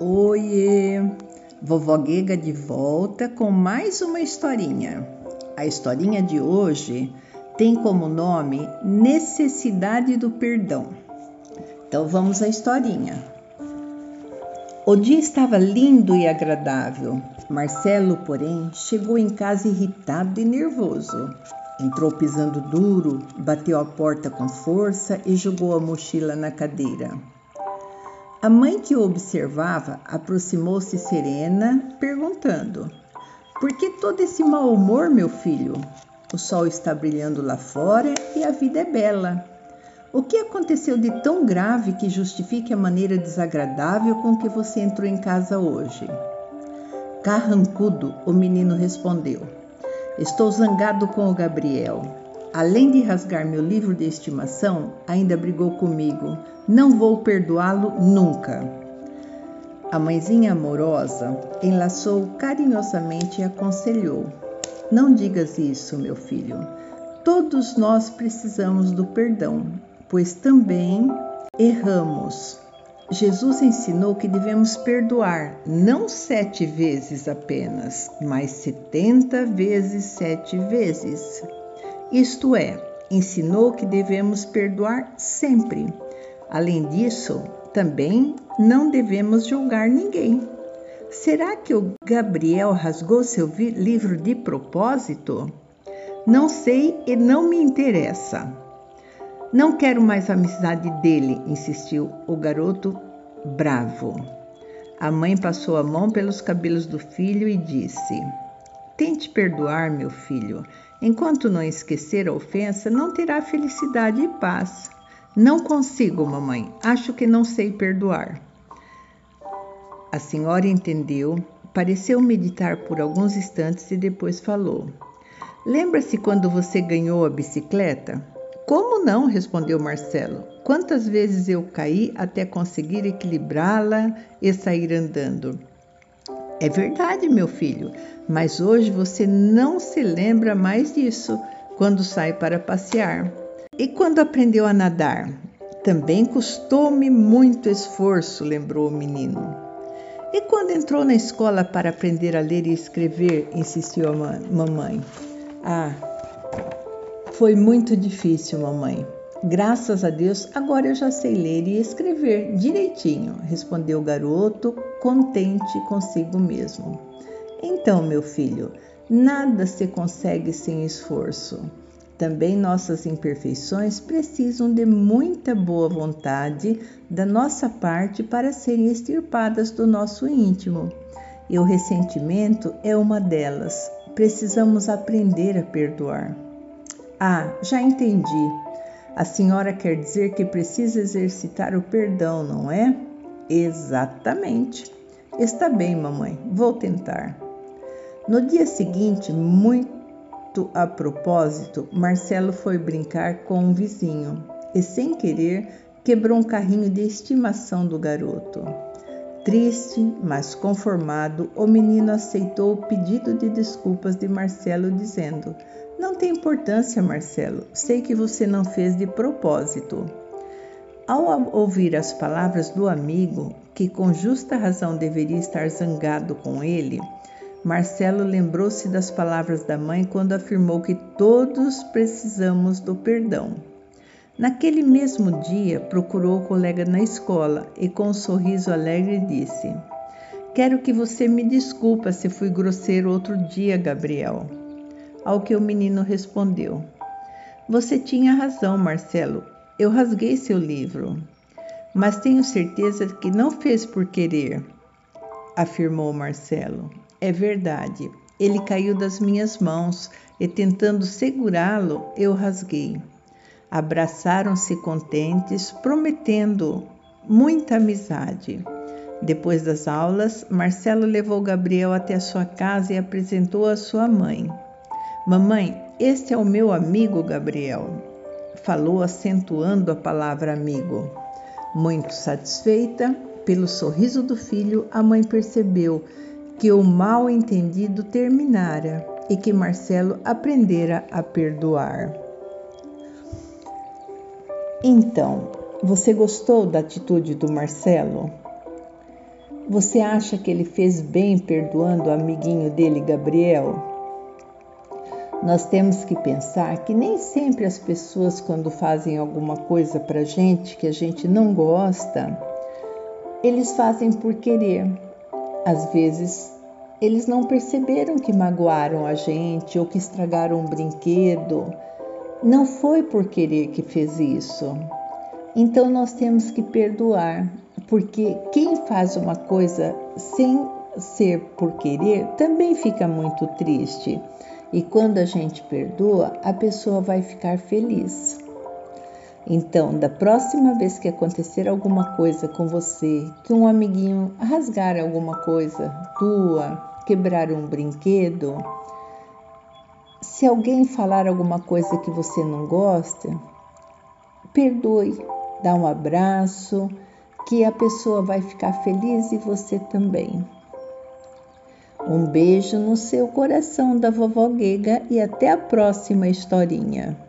Oiê! Vovó Guega de volta com mais uma historinha. A historinha de hoje tem como nome Necessidade do Perdão. Então vamos à historinha. O dia estava lindo e agradável. Marcelo, porém, chegou em casa irritado e nervoso. Entrou pisando duro, bateu a porta com força e jogou a mochila na cadeira. A mãe que o observava aproximou-se serena, perguntando: Por que todo esse mau humor, meu filho? O sol está brilhando lá fora e a vida é bela. O que aconteceu de tão grave que justifique a maneira desagradável com que você entrou em casa hoje? Carrancudo, o menino respondeu: Estou zangado com o Gabriel. Além de rasgar meu livro de estimação, ainda brigou comigo. Não vou perdoá-lo nunca. A mãezinha amorosa enlaçou carinhosamente e aconselhou: Não digas isso, meu filho. Todos nós precisamos do perdão, pois também erramos. Jesus ensinou que devemos perdoar não sete vezes apenas, mas setenta vezes sete vezes. Isto é, ensinou que devemos perdoar sempre. Além disso, também não devemos julgar ninguém. Será que o Gabriel rasgou seu livro de propósito? Não sei e não me interessa. Não quero mais a amizade dele, insistiu o garoto bravo. A mãe passou a mão pelos cabelos do filho e disse: Tente perdoar, meu filho. Enquanto não esquecer a ofensa, não terá felicidade e paz. Não consigo, mamãe. Acho que não sei perdoar. A senhora entendeu, pareceu meditar por alguns instantes e depois falou: Lembra-se quando você ganhou a bicicleta? Como não? respondeu Marcelo. Quantas vezes eu caí até conseguir equilibrá-la e sair andando? É verdade, meu filho, mas hoje você não se lembra mais disso quando sai para passear. E quando aprendeu a nadar? Também custou-me muito esforço, lembrou o menino. E quando entrou na escola para aprender a ler e escrever? insistiu a mamãe. Ah, foi muito difícil, mamãe. Graças a Deus, agora eu já sei ler e escrever direitinho, respondeu o garoto, contente consigo mesmo. Então, meu filho, nada se consegue sem esforço. Também nossas imperfeições precisam de muita boa vontade da nossa parte para serem extirpadas do nosso íntimo. E o ressentimento é uma delas. Precisamos aprender a perdoar. Ah, já entendi. A senhora quer dizer que precisa exercitar o perdão, não é? Exatamente. Está bem, mamãe, vou tentar. No dia seguinte, muito a propósito, Marcelo foi brincar com um vizinho e, sem querer, quebrou um carrinho de estimação do garoto. Triste, mas conformado, o menino aceitou o pedido de desculpas de Marcelo, dizendo: não tem importância, Marcelo. Sei que você não fez de propósito. Ao ouvir as palavras do amigo, que com justa razão deveria estar zangado com ele, Marcelo lembrou-se das palavras da mãe quando afirmou que todos precisamos do perdão. Naquele mesmo dia, procurou o colega na escola e, com um sorriso alegre, disse: Quero que você me desculpa se fui grosseiro outro dia, Gabriel. Ao que o menino respondeu: Você tinha razão, Marcelo. Eu rasguei seu livro. Mas tenho certeza que não fez por querer, afirmou Marcelo. É verdade. Ele caiu das minhas mãos e, tentando segurá-lo, eu rasguei. Abraçaram-se contentes, prometendo muita amizade. Depois das aulas, Marcelo levou Gabriel até a sua casa e apresentou a sua mãe. Mamãe, este é o meu amigo Gabriel, falou acentuando a palavra amigo. Muito satisfeita pelo sorriso do filho, a mãe percebeu que o mal entendido terminara e que Marcelo aprendera a perdoar. Então, você gostou da atitude do Marcelo? Você acha que ele fez bem perdoando o amiguinho dele, Gabriel? Nós temos que pensar que nem sempre as pessoas, quando fazem alguma coisa para gente que a gente não gosta, eles fazem por querer. Às vezes, eles não perceberam que magoaram a gente ou que estragaram um brinquedo. Não foi por querer que fez isso. Então, nós temos que perdoar, porque quem faz uma coisa sem ser por querer também fica muito triste. E quando a gente perdoa, a pessoa vai ficar feliz. Então, da próxima vez que acontecer alguma coisa com você, que um amiguinho rasgar alguma coisa tua, quebrar um brinquedo, se alguém falar alguma coisa que você não gosta, perdoe, dá um abraço, que a pessoa vai ficar feliz e você também. Um beijo no seu coração da vovó Guega e até a próxima historinha.